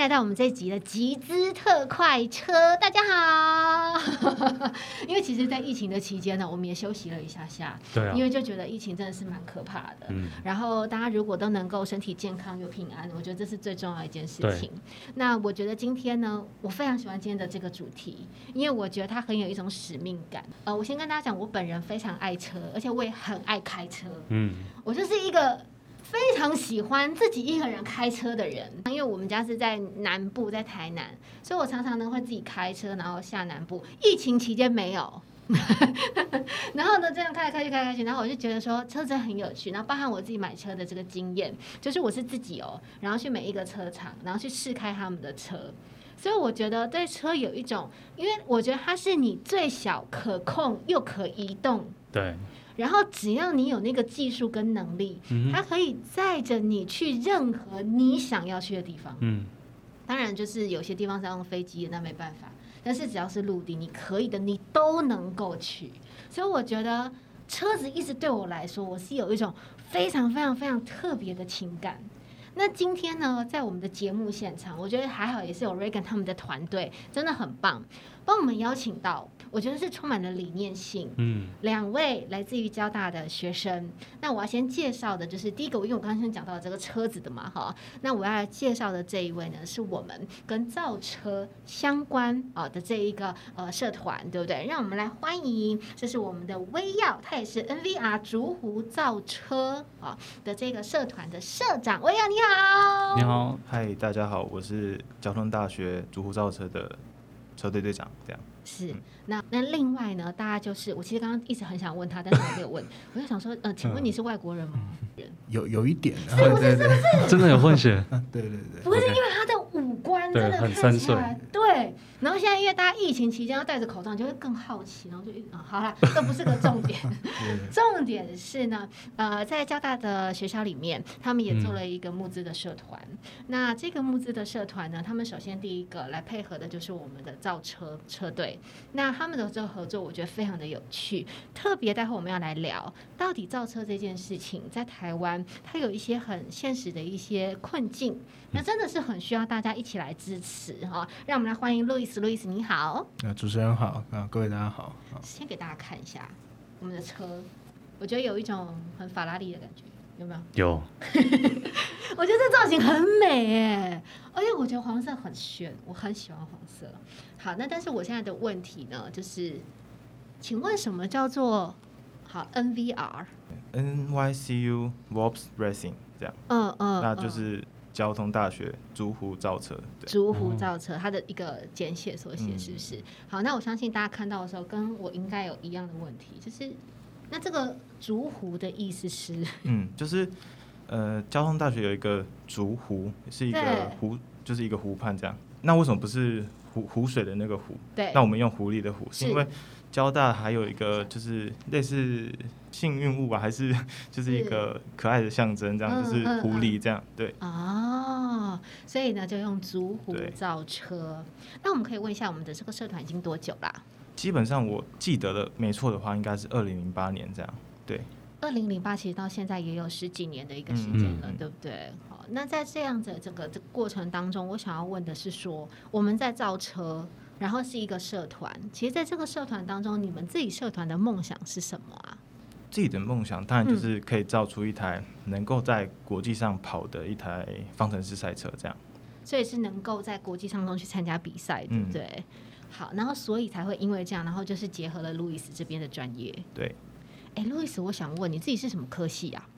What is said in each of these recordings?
迎来到我们这一集的集资特快车，大家好。因为其实，在疫情的期间呢，我们也休息了一下下，对啊因，为就觉得疫情真的是蛮可怕的。嗯，然后大家如果都能够身体健康又平安，我觉得这是最重要的一件事情。那我觉得今天呢，我非常喜欢今天的这个主题，因为我觉得它很有一种使命感。呃，我先跟大家讲，我本人非常爱车，而且我也很爱开车。嗯，我就是一个非常喜欢自己一个人开车的人，因为我们家是在南部，在台南，所以我常常呢会自己开车，然后下南部。疫情期间没有。然后呢，这样开来开去，开来开去，然后我就觉得说车真的很有趣。然后包含我自己买车的这个经验，就是我是自己哦，然后去每一个车厂，然后去试开他们的车。所以我觉得对车有一种，因为我觉得它是你最小可控又可移动对，然后只要你有那个技术跟能力，嗯，它可以载着你去任何你想要去的地方。嗯，当然，就是有些地方是要用飞机的，那没办法。但是只要是陆地，你可以的，你都能够去。所以我觉得车子一直对我来说，我是有一种非常非常非常特别的情感。那今天呢，在我们的节目现场，我觉得还好，也是有 Reagan 他们的团队，真的很棒，帮我们邀请到，我觉得是充满了理念性，嗯，两位来自于交大的学生，那我要先介绍的就是第一个，因为我刚刚先讲到这个车子的嘛，哈，那我要介绍的这一位呢，是我们跟造车相关啊的这一个呃社团，对不对？让我们来欢迎，这是我们的威耀，他也是 NVR 竹湖造车啊的这个社团的社长，威耀你好，你，好，嗨，大家好，我是交通大学竹湖造车的车队队长，这样。是，那那另外呢，大家就是我其实刚刚一直很想问他，但是我没有问，我就想说，呃，请问你是外国人吗？人。有有一点，是不是？是不是，真的有混血，对对对，不是因为他的五官真的看起来对，然后现在因为大家疫情期间要戴着口罩，你就会更好奇，然后就一啊，好了，这不是个重点，重点是呢，呃，在交大的学校里面，他们也做了一个募资的社团。那这个募资的社团呢，他们首先第一个来配合的就是我们的造车车队，那他们的这个合作，我觉得非常的有趣。特别待会我们要来聊，到底造车这件事情在台湾，它有一些很现实的一些困境，那真的是很需要大家一起来支持哈。让我们来欢迎路易斯，路易斯你好，那主持人好，啊各位大家好，啊先给大家看一下我们的车，我觉得有一种很法拉利的感觉，有没有？有，我觉得这造型很美哎，而且我觉得黄色很炫，我很喜欢黄色。好，那但是我现在的问题呢，就是，请问什么叫做好 NVR？NYCU Warps Racing 这样，嗯嗯，那就嗯是交通大学竹湖造车。对，竹湖造车，它的一个简写缩写嗯是不是？好，那我相信大家看到的时候，跟我应该有一样的问题，就是那这个竹湖的意思是？嗯，就是呃，交通大学有一个竹湖，是一个湖，就是一个湖畔这样。那为什么不是湖湖水的那个湖？对那，我们用狐狸的湖，是是因为交大还有一个就是类似幸运物吧，还是 就是一个可爱的象征，这样嗯就是嗯狐狸这样。对，哦，所以呢，就用竹虎造车。那我们可以问一下，我们的这个社团已经多久啦？基本上我记得的没错的话，应该是二零零八年这样。对，二零零八其实到现在也有十几年的一个时间了，嗯嗯嗯对不对？好，那在这样子的这个这个过程当中，我想要问的是说，我们在造车，然后是一个社团，其实在这个社团当中，你们自己社团的梦想是什么啊？自己的梦想当然就是可以造出一台能够在国际上跑的一台方程式赛车，这样。所以是能够在国际上中去参加比赛，对不嗯对？好，然后所以才会因为这样，然后就是结合了路易斯这边的专业。对，哎，路易斯，我想问你自己是什么科系啊？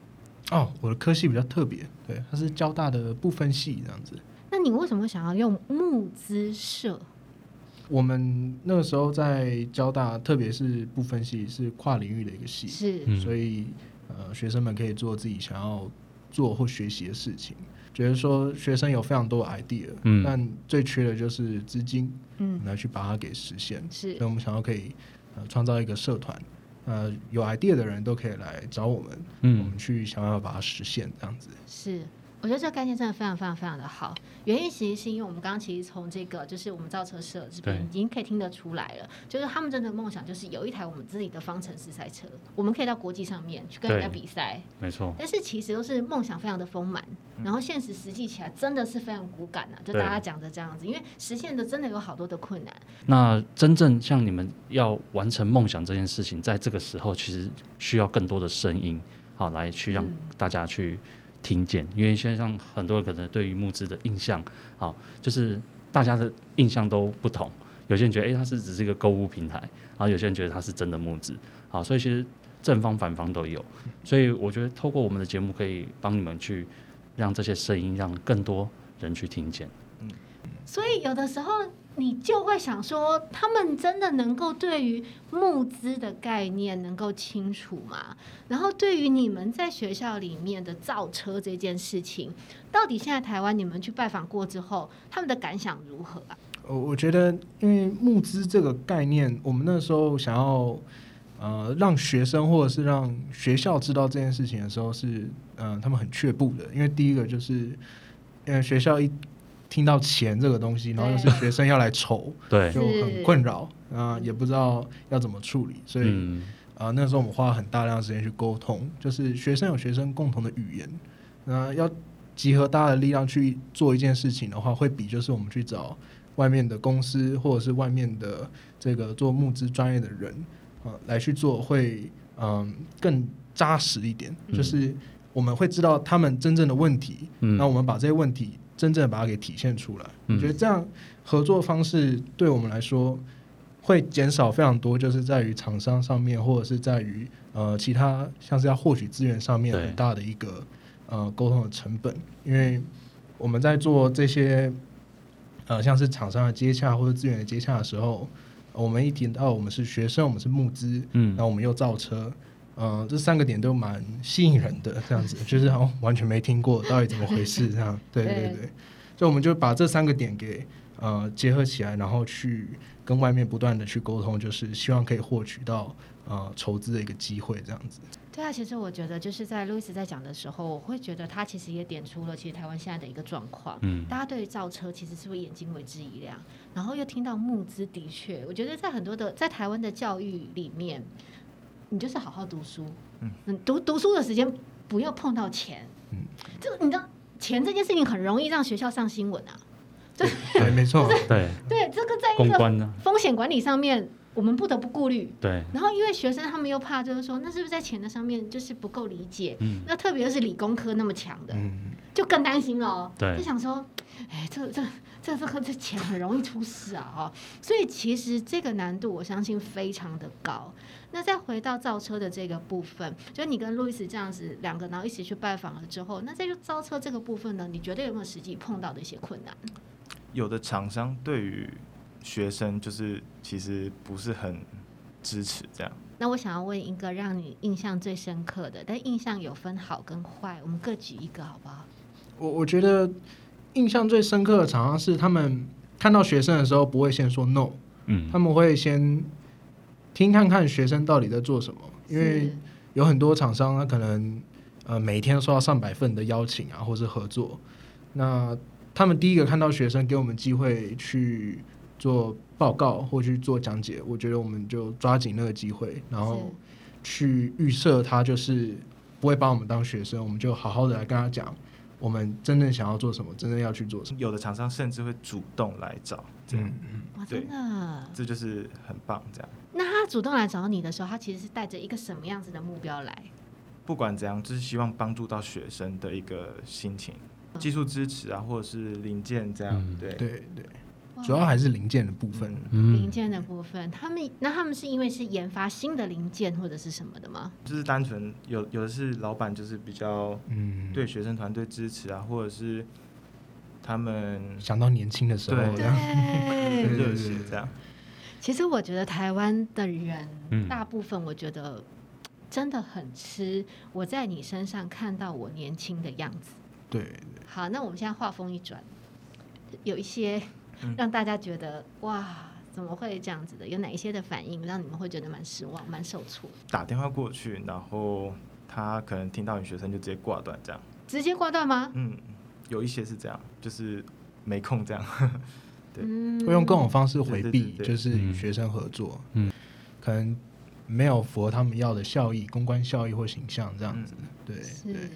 哦，我的科系比较特别，对，它是交大的不分系这样子。那你为什么想要用募资社？我们那个时候在交大，特别是不分系是跨领域的一个系，是，嗯所以呃，学生们可以做自己想要做或学习的事情。觉得说学生有非常多的 idea，嗯但最缺的就是资金嗯，来去把它给实现。是所以我们想要可以呃创造一个社团，呃，有 idea 的人都可以来找我们，我嗯们去想办法把它实现这样子。是。我觉得这个概念真的非常非常非常的好。原因其实是因为我们刚刚其实从这个就是我们造车社这边已经可以听得出来了，就是他们真的梦想就是有一台我们自己的方程式赛车，我们可以到国际上面去跟人家比赛。没错，但是其实都是梦想非常的丰满，然后现实实际起来真的是非常骨感啊，就大家讲的这样子，因为实现的真的有好多的困难。那真正像你们要完成梦想这件事情，在这个时候其实需要更多的声音，好来去让嗯大家去听见，因为现在像很多人可能对于募资的印象，好就是大家的印象都不同，有些人觉得诶它是只是一个购物平台，然后有些人觉得它是真的募资，好，所以其实正方反方都有，所以我觉得透过我们的节目可以帮你们去让这些声音让更多人去听见。所以有的时候你就会想说，他们真的能够对于募资的概念能够清楚吗？然后对于你们在学校里面的造车这件事情，到底现在台湾你们去拜访过之后，他们的感想如何啊？我我觉得，因为募资这个概念，我们那时候想要呃让学生或者是让学校知道这件事情的时候是，呃他们很却步的，因为第一个就是，嗯学校一听到钱这个东西，然后又是学生要来筹，对，就很困扰啊、也不知道要怎么处理，所以嗯，啊、那时候我们花了很大量的时间去沟通，就是学生有学生共同的语言，那要集合大家的力量去做一件事情的话，会比就是我们去找外面的公司或者是外面的这个做募资专业的人啊、来去做会嗯更扎实一点，嗯。就是我们会知道他们真正的问题，嗯。那我们把这些问题真正把它给体现出来。嗯。我觉得这样合作方式对我们来说会减少非常多，就是在于厂商上面，或者是在于呃其他像是要获取资源上面很大的一个呃沟通的成本，因为我们在做这些呃像是厂商的接洽或者资源的接洽的时候，我们一提到我们是学生，我们是募资，嗯。然后我们又造车，呃，这三个点都蛮吸引人的，这样子 就是好像完全没听过到底怎么回事这样，对 对对。对，所以我们就把这三个点给呃结合起来，然后去跟外面不断的去沟通，就是希望可以获取到呃筹资的一个机会这样子。对啊，其实我觉得就是在路易斯在讲的时候，我会觉得他其实也点出了其实台湾现在的一个状况。嗯。大家对于造车其实是会眼睛为之一亮，然后又听到募资，的确，我觉得在很多的在台湾的教育里面，你就是好好读书，嗯，读读书的时间不要碰到钱，嗯。这个你知道钱这件事情很容易让学校上新闻啊，对，没错，对，对，这个在一个？风险管理上面，我们不得不顾虑。对，然后因为学生他们又怕，就是说，那是不是在钱的上面就是不够理解？嗯，那特别是理工科那么强的，嗯，就更担心了哦。对就想说，哎，这这这这个这钱很容易出事啊！哦，所以其实这个难度我相信非常的高。那再回到造车的这个部分，就你跟路易斯这样子两个，然后一起去拜访了之后，那在就造车这个部分呢，你觉得有没有实际碰到的一些困难？有的厂商对于学生就是其实不是很支持这样。那我想要问一个让你印象最深刻的，但印象有分好跟坏，我们各举一个好不好？我我觉得印象最深刻的厂商是他们看到学生的时候不会先说 no，嗯他，们会先听看看学生到底在做什么，因为有很多厂商他可能呃每天收到上百份的邀请啊，或是合作，那他们第一个看到学生给我们机会去做报告或去做讲解，我觉得我们就抓紧那个机会，然后去预设他就是不会把我们当学生，我们就好好的来跟他讲。我们真正想要做什么，真正要去做什么。有的厂商甚至会主动来找，这样、嗯，哇，真的。这就是很棒。这样那他主动来找你的时候，他其实是带着一个什么样子的目标来？不管怎样，就是希望帮助到学生的一个心情，技术支持啊，或者是零件这样。嗯对，对对，哇主要还是零件的部分。零嗯，件的部分，他们那他们是因为是研发新的零件或者是什么的吗？就是单纯有有的是老板就是比较嗯，对学生团队支持啊，或者是他们想到年轻的时候，对这样对很 热对对对血这样。其实我觉得台湾的人，嗯大部分我觉得真的很吃我在你身上看到我年轻的样子。对，好，那我们现在话锋一转，有一些嗯让大家觉得哇，怎么会这样子的？有哪一些的反应让你们会觉得蛮失望、蛮受挫？打电话过去，然后他可能听到你学生就直接挂断这样。直接挂断吗？嗯，有一些是这样，就是没空这样。对嗯会用各种方式回避，就是与学生合作，嗯，可能没有符合他们要的效益、公关效益或形象这样子，嗯对是对。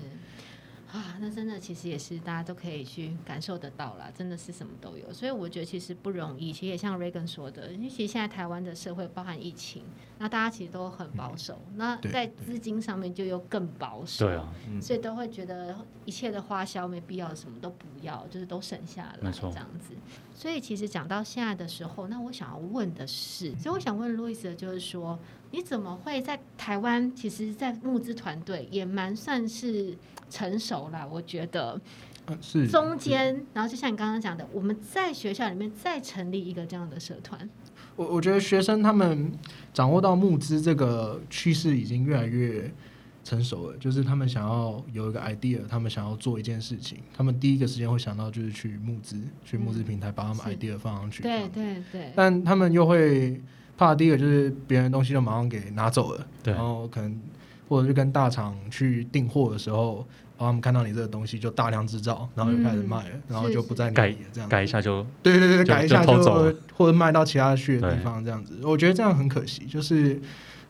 啊，那真的其实也是大家都可以去感受得到啦，真的是什么都有，所以我觉得其实不容易。其实也像 Reagan 说的，因为其实现在台湾的社会包含疫情，那大家其实都很保守，那在资金上面就又更保守，对啊，嗯，所以都会觉得一切的花销没必要什么都不要，就是都省下来没错这样子。所以其实讲到现在的时候，那我想要问的是，所以我想问路易斯的就是说，你怎么会在台湾？其实，在募资团队也蛮算是成熟了，我觉得。嗯是。中间，然后就像你刚刚讲的，我们在学校里面再成立一个这样的社团，我我觉得学生他们掌握到募资这个趋势已经越来越成熟了，就是他们想要有一个 idea，他们想要做一件事情，他们第一个时间会想到就是去募资，去募资平台把他们 idea 放上去。对对对，但他们又会怕第一个就是别人东西就马上给拿走了，对。然后可能或者是跟大厂去订货的时候，然后他们看到你这个东西就大量制造，然后就开始卖了，然后就不在你改这样子。改一下就对对对，改一下就或者卖到其他去的地方这样子，我觉得这样很可惜。就是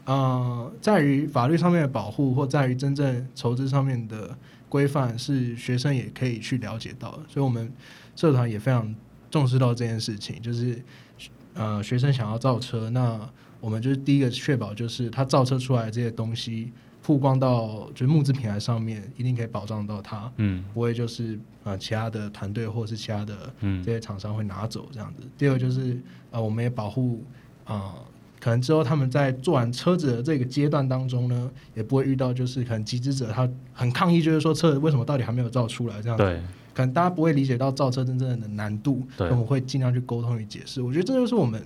呃，在于法律上面的保护，或在于真正筹资上面的规范，是学生也可以去了解到的。所以我们社团也非常重视到这件事情，就是呃，学生想要造车，那我们就是第一个确保，就是它造车出来的这些东西曝光到就是募资平台上面，一定可以保障到它。嗯不会就是呃其他的团队或者是其他的嗯这些厂商会拿走这样子。第二个就是呃，我们也保护呃，可能之后他们在做完车子的这个阶段当中呢，也不会遇到就是可能集资者他很抗议，就是说车子为什么到底还没有造出来这样子。对可能大家不会理解到造车真正的难度，对我们会尽量去沟通与解释。我觉得这就是我们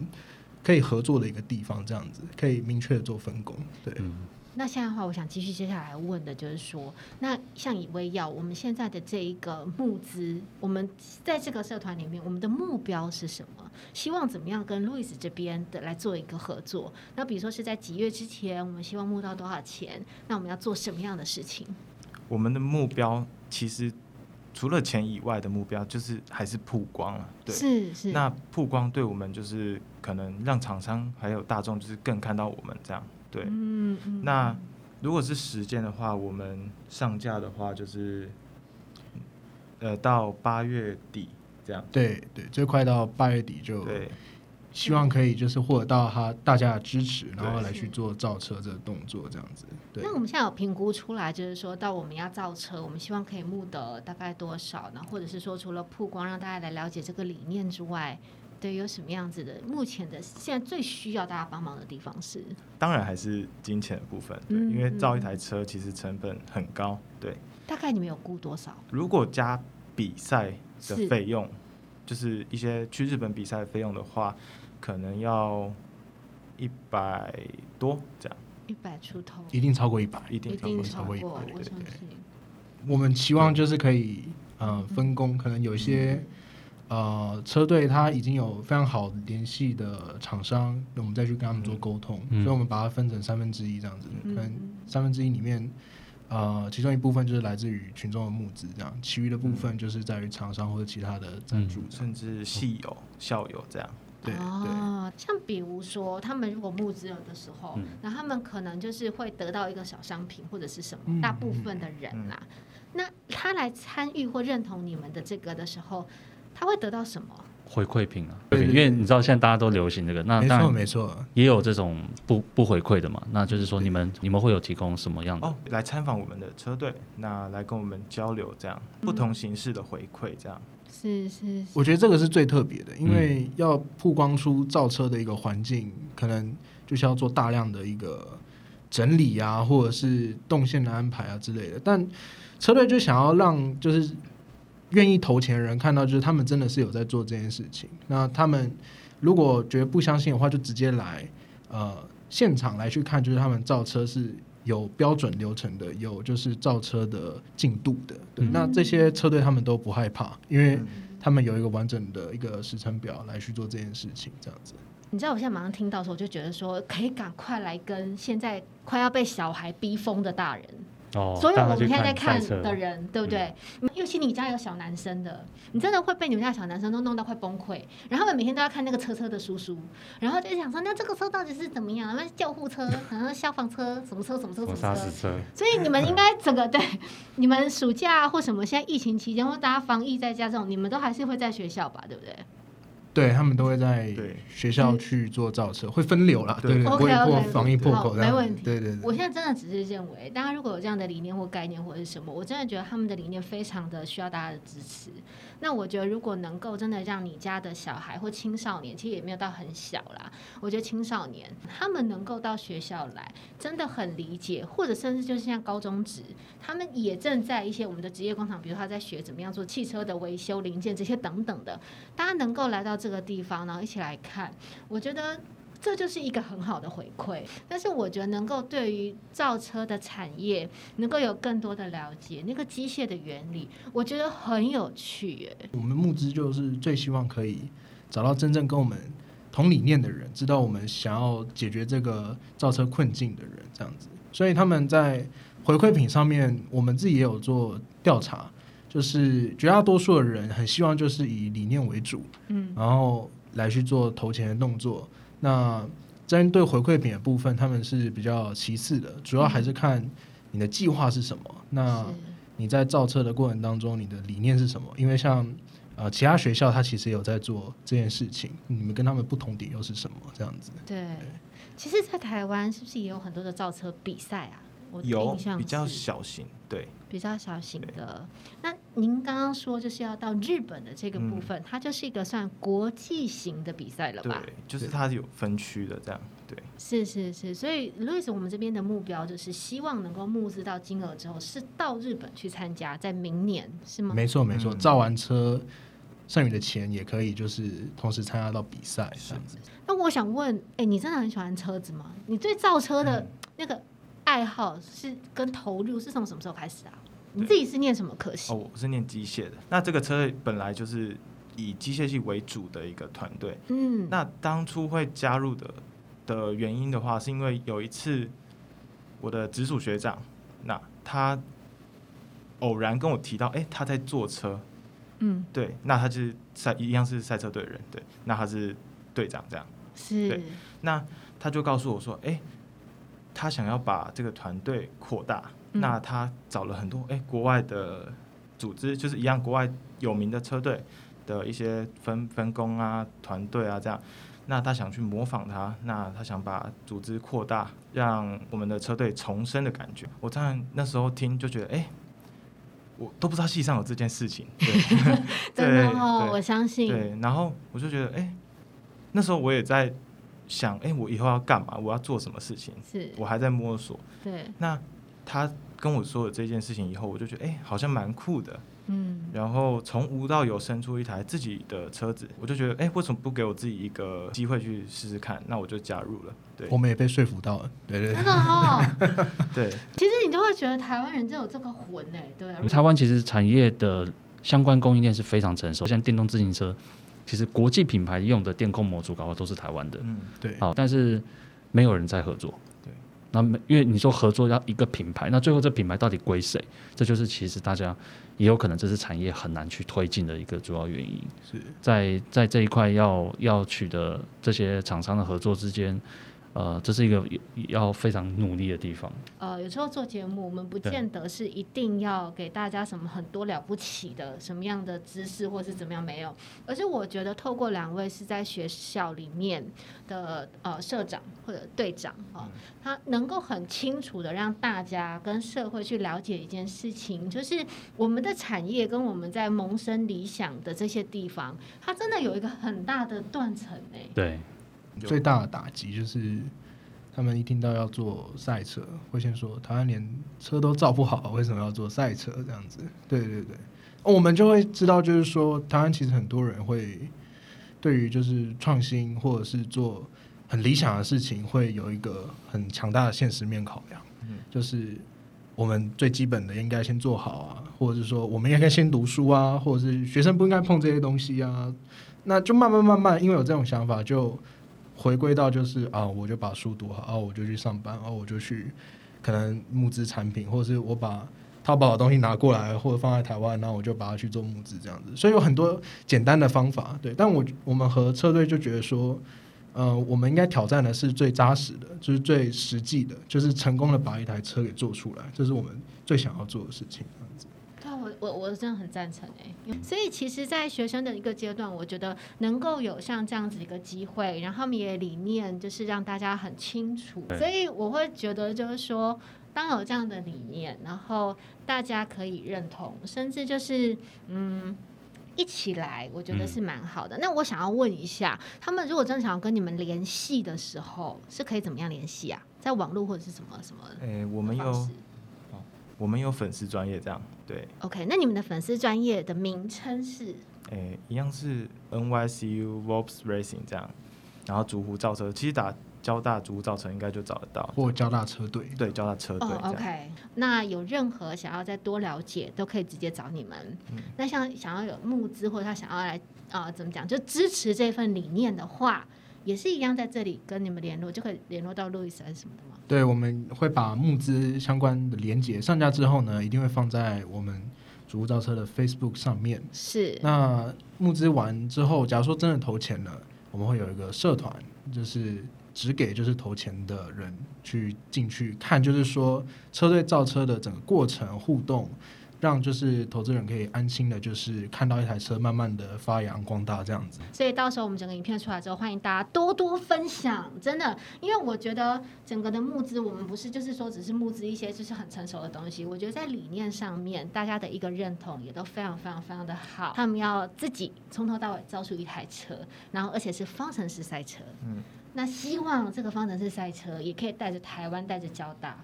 可以合作的一个地方，这样子可以明确的做分工。对，嗯那现在的话，我想继续接下来问的就是说，那像以微药，我们现在的这一个募资，我们在这个社团里面，我们的目标是什么？希望怎么样跟路易斯这边的来做一个合作？那比如说是在几月之前，我们希望募到多少钱？那我们要做什么样的事情？我们的目标其实除了钱以外的目标，就是还是曝光了。对，是是，那曝光对我们就是可能让厂商还有大众就是更看到我们这样。对，嗯嗯，那如果是时间的话，我们上架的话就是，呃，到八月底这样。对对，最快到八月底就对，希望可以就是获得到他大家的支持，然后来去做造车这个动作，这样子。对那，我们现在有评估出来，就是说到我们要造车，我们希望可以募得大概多少呢？或者是说，除了曝光让大家来了解这个理念之外，对，有什么样子的？目前的现在最需要大家帮忙的地方是，当然还是金钱的部分，对，嗯因为造一台车其实成本很高，对。大概你们有估多少？如果加比赛的费用，就是一些去日本比赛的费用的话，可能要一百多这样，一百出头，一定超过一百。一定超过一百我对对。我们期望就是可以呃分工，可能有一些呃车队他已经有非常好联系的厂商，我们再去跟他们做沟通，嗯所以我们把它分成三分之一这样子，嗯可能三分之一里面。呃，其中一部分就是来自于群众的募资，这样，其余的部分就是在于厂商或者其他的赞助。甚至系友、校友这样。哦，像比如说，他们如果募资了的时候，嗯那他们可能就是会得到一个小商品或者是什么，嗯大部分的人啦、那他来参与或认同你们的这个的时候，他会得到什么？回馈品啊，对对因为你知道现在大家都流行这个，那没错当然没错。也有这种不不回馈的嘛，那就是说你们你们会有提供什么样的？哦，来参访我们的车队，那来跟我们交流，这样不同形式的回馈，这样。是是是，我觉得这个是最特别的，因为嗯要曝光出造车的一个环境，可能就是要做大量的一个整理啊，或者是动线的安排啊之类的。但车队就想要让就是愿意投钱的人看到，就是他们真的是有在做这件事情。那他们如果觉得不相信的话，就直接来呃现场来去看，就是他们造车是有标准流程的，有就是造车的进度的。对，嗯那这些车队他们都不害怕，因为嗯他们有一个完整的一个时程表来去做这件事情，这样子。你知道我现在马上听到的时候，我就觉得说，可以赶快来跟现在快要被小孩逼疯的大人哦，所有我们现在在看的人，对不对？尤其你家有小男生的，你真的会被你们家小男生都弄到快崩溃。然后他们每天都要看那个车车的叔叔，然后就想说，那这个车到底是怎么样？那救护车，然后消防车，什么车什么车什么。车，所以你们应该整个 对你们暑假或什么，现在疫情期间或大家防疫在家这种，你们都还是会在学校吧，对不对？对他们都会在对。学校去做造车，会分流啦，对。对不会 OK，防疫破口没问题。对对对。我现在真的只是认为，大家如果有这样的理念或概念或者是什么，我真的觉得他们的理念非常的需要大家的支持。那我觉得如果能够真的让你家的小孩或青少年，其实也没有到很小啦，我觉得青少年他们能够到学校来，真的很理解，或者甚至就是像高中职，他们也正在一些我们的职业工厂，比如他在学怎么样做汽车的维修零件这些等等的，大家能够来到这个地方，然后一起来看，我觉得这就是一个很好的回馈。但是我觉得能够对于造车的产业能够有更多的了解，那个机械的原理，我觉得很有趣耶。我们募资就是最希望可以找到真正跟我们同理念的人，知道我们想要解决这个造车困境的人，这样子。所以他们在回馈品上面，我们自己也有做调查，就是绝大多数的人很希望就是以理念为主，嗯，然后来去做投钱的动作。那针对回馈品的部分，他们是比较其次的，主要还是看你的计划是什么。那你在造车的过程当中，你的理念是什么？因为像呃其他学校，他其实有在做这件事情，你们跟他们不同点又是什么？这样子。对。其实，在台湾是不是也有很多的造车比赛啊？我有比较小型，对，比较小型的。那您刚刚说就是要到日本的这个部分，它就是一个算国际型的比赛了吧对？，就是它是有分区的这样，对，是是是，所以路易斯，我们这边的目标就是希望能够募资到金额之后，是到日本去参加，在明年是吗？没错没错，嗯造完车剩余的钱也可以就是同时参加到比赛这样子。那我想问，哎、你真的很喜欢车子吗？你对造车的嗯那个爱好是跟投入是从什么时候开始啊？你自己是念什么科系？哦，我是念机械的，那这个车队本来就是以机械系为主的一个团队，嗯，那当初会加入的的原因的话，是因为有一次我的直属学长，那他偶然跟我提到，哎、他在坐车，嗯。对，那他就是赛一样是赛车队的人，对，那他是队长这样，是。对那他就告诉我说，哎、他想要把这个团队扩大，嗯那他找了很多哎、国外的组织，就是一样国外有名的车队的一些分分工啊、团队啊这样。那他想去模仿他，那他想把组织扩大，让我们的车队重生的感觉。我当然那时候听就觉得，哎、我都不知道戏上有这件事情，对真的哦，对我相信。对。然后我就觉得，哎、那时候我也在想，哎、我以后要干嘛？我要做什么事情？是，我还在摸索。对，那他跟我说了这件事情以后，我就觉得哎、好像蛮酷的。嗯，然后从无到有生出一台自己的车子，我就觉得哎、为什么不给我自己一个机会去试试看？那我就加入了。对我们也被说服到了，对对对真的哦。对，其实你就会觉得台湾人就有这个魂哎，对啊。台湾其实产业的相关供应链是非常成熟，像电动自行车，其实国际品牌用的电控模组搞的都是台湾的，嗯，对。好，但是没有人在合作。对，那没因为你说合作要一个品牌，那最后这品牌到底归谁？这就是其实大家也有可能这是产业很难去推进的一个主要原因。是在在这一块要要取得这些厂商的合作之间，呃，这是一个要非常努力的地方。呃，有时候做节目，我们不见得是一定要给大家什么很多了不起的什么样的知识，或是怎么样没有，而是我觉得透过两位是在学校里面的呃社长或者队长啊、他能够很清楚的让大家跟社会去了解一件事情，就是我们的产业跟我们在萌生理想的这些地方，它真的有一个很大的断层哎。对，有最大的打击就是，他们一听到要做赛车，会先说台湾连车都造不好，为什么要做赛车这样子？对对对，哦我们就会知道，就是说台湾其实很多人会对于就是创新或者是做很理想的事情，会有一个很强大的现实面考量，嗯就是。我们最基本的应该先做好啊，或者是说我们应该先读书啊，或者是学生不应该碰这些东西啊，那就慢慢慢慢，因为有这种想法，就回归到就是啊，我就把书读好，啊，我就去上班，啊，我就去可能募资产品，或者是我把淘宝的东西拿过来，或者放在台湾，然后我就把它去做募资这样子。所以有很多简单的方法，对。但我我们和车队就觉得说，呃，我们应该挑战的是最扎实的，就是最实际的，就是成功的把一台车给做出来，这是我们最想要做的事情。这样子。对啊，我我我真的很赞成哎。所以其实，在学生的一个阶段，我觉得能够有像这样子一个机会，然后他们也理念就是让大家很清楚，所以我会觉得就是说，当有这样的理念，然后大家可以认同，甚至就是嗯。一起来，我觉得是蛮好的。那我想要问一下，他们如果真的想要跟你们联系的时候，是可以怎么样联系啊？在网络或者是什么什么？诶，我们有，我们有粉丝专业这样，对。OK，那你们的粉丝专业的名称是？诶，一样是 NYCU Vops Racing 这样，然后竹湖造车，其实打。交大竹造车应该就找得到，或交大车队，对，交大车队。哦，OK。那有任何想要再多了解，都可以直接找你们。那像想要有募资，或者他想要来啊，怎么讲，就支持这份理念的话，也是一样在这里跟你们联络，就可以联络到路易斯还是什么的吗？对，我们会把募资相关的连接上架之后呢，一定会放在我们竹造车的 Facebook 上面。是。那募资完之后，假如说真的投钱了，我们会有一个社团，就是。只给就是投钱的人去进去看，就是说车队造车的整个过程互动，让就是投资人可以安心的，就是看到一台车慢慢的发扬光大这样子。所以到时候我们整个影片出来之后，欢迎大家多多分享，真的，因为我觉得整个的募资，我们不是就是说只是募资一些就是很成熟的东西，我觉得在理念上面，大家的一个认同也都非常非常非常的好。他们要自己从头到尾造出一台车，然后而且是方程式赛车，嗯。那希望这个方程式赛车也可以带着台湾、带着交大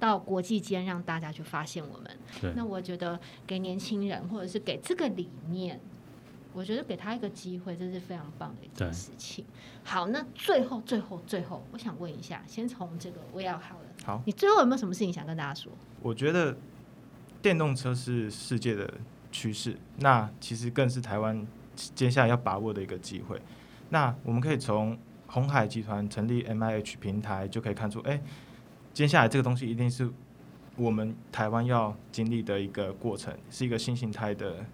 到国际间，让大家去发现我们。那我觉得给年轻人，或者是给这个理念，我觉得给他一个机会，这是非常棒的一件事情。好，那最后、最后、最后，我想问一下，先从这个我要好了。好，你最后有没有什么事情想跟大家说？我觉得电动车是世界的趋势，那其实更是台湾接下来要把握的一个机会。那我们可以从红海集团成立 M I H 平台，就可以看出，哎，接下来这个东西一定是我们台湾要经历的一个过程，是一个新形态的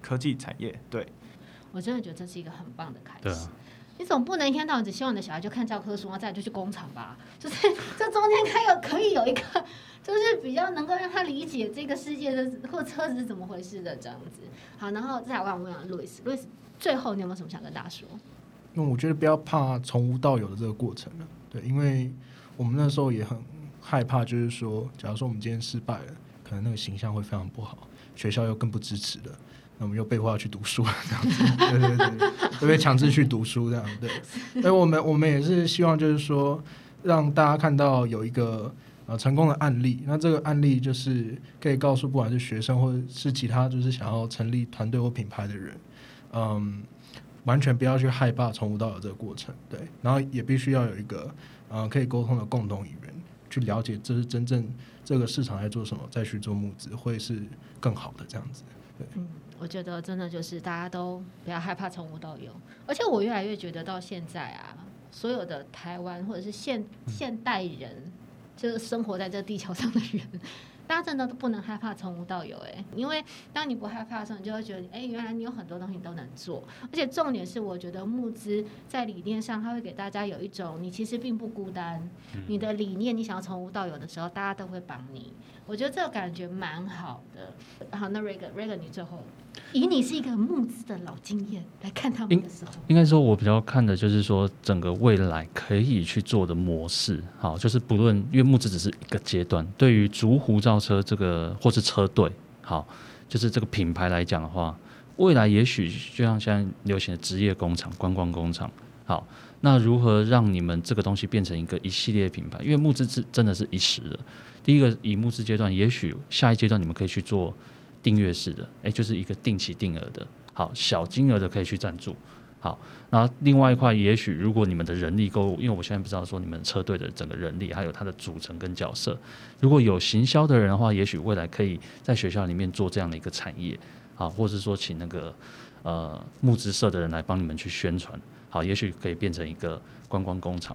科技产业。对，我真的觉得这是一个很棒的开始。你总不能一天到晚只希望你的小孩就看教科书，然后再就去工厂吧？就是这中间还有可以有一个，就是比较能够让他理解这个世界的或车子是怎么回事的这样子。好，然后再来问问路易斯，路易斯，最后你有没有什么想跟大家说？因为我觉得不要怕从无到有的这个过程了，对，因为我们那时候也很害怕，就是说，假如说我们今天失败了，可能那个形象会非常不好，学校又更不支持了，那我们又被迫要去读书这样子，对对对，会被强制去读书这样，对。所以我们我们也是希望就是说，让大家看到有一个呃成功的案例，那这个案例就是可以告诉不管是学生或者是其他就是想要成立团队或品牌的人，嗯。完全不要去害怕从无到有这个过程，对，然后也必须要有一个，呃，可以沟通的共同语言，去了解这是真正这个市场在做什么，再去做募资会是更好的这样子，对。嗯，我觉得真的就是大家都不要害怕从无到有，而且我越来越觉得到现在啊，所有的台湾或者是现现代人，就是生活在这地球上的人。大家真的都不能害怕从无到有，哎，因为当你不害怕的时候，你就会觉得，哎，原来你有很多东西都能做。而且重点是，我觉得募资在理念上，它会给大家有一种，你其实并不孤单。你的理念，你想要从无到有的时候，大家都会帮你。我觉得这个感觉蛮好的。好，那 Regan，Regan，你最后。以你是一个募资的老经验来看他们的时候，应该说，我比较看的就是说，整个未来可以去做的模式。好，就是不论因为募资只是一个阶段，对于竹湖造车这个或是车队，好，就是这个品牌来讲的话，未来也许就像现在流行的职业工厂、观光工厂，好，那如何让你们这个东西变成一个一系列品牌？因为募资是真的是一时的，第一个以募资阶段，也许下一阶段你们可以去做。订阅式的，哎，就是一个定期定额的，好小金额的可以去赞助，好，那另外一块，也许如果你们的人力够，因为我现在不知道说你们车队的整个人力还有它的组成跟角色，如果有行销的人的话，也许未来可以在学校里面做这样的一个产业，好，或者说请那个呃募资社的人来帮你们去宣传，好，也许可以变成一个观光工厂，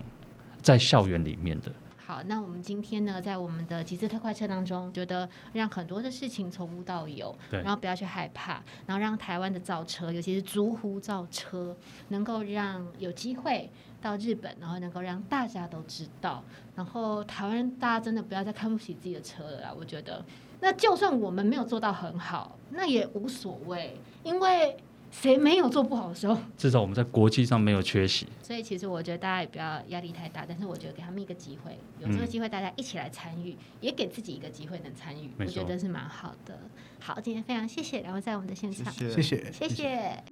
在校园里面的。好，那我们今天呢，在我们的极致特快车当中，觉得让很多的事情从无到有，对然后不要去害怕，然后让台湾的造车，尤其是竹湖造车，能够让有机会到日本，然后能够让大家都知道，然后台湾人大家真的不要再看不起自己的车了啦，我觉得。那就算我们没有做到很好，那也无所谓，因为谁没有做不好的时候？至少我们在国际上没有缺席。所以其实我觉得大家也不要压力太大，但是我觉得给他们一个机会，有这个嗯机会大家一起来参与，也给自己一个机会能参与，我觉得是蛮好的。好，今天非常谢谢两位在我们的现场，谢谢谢谢，谢谢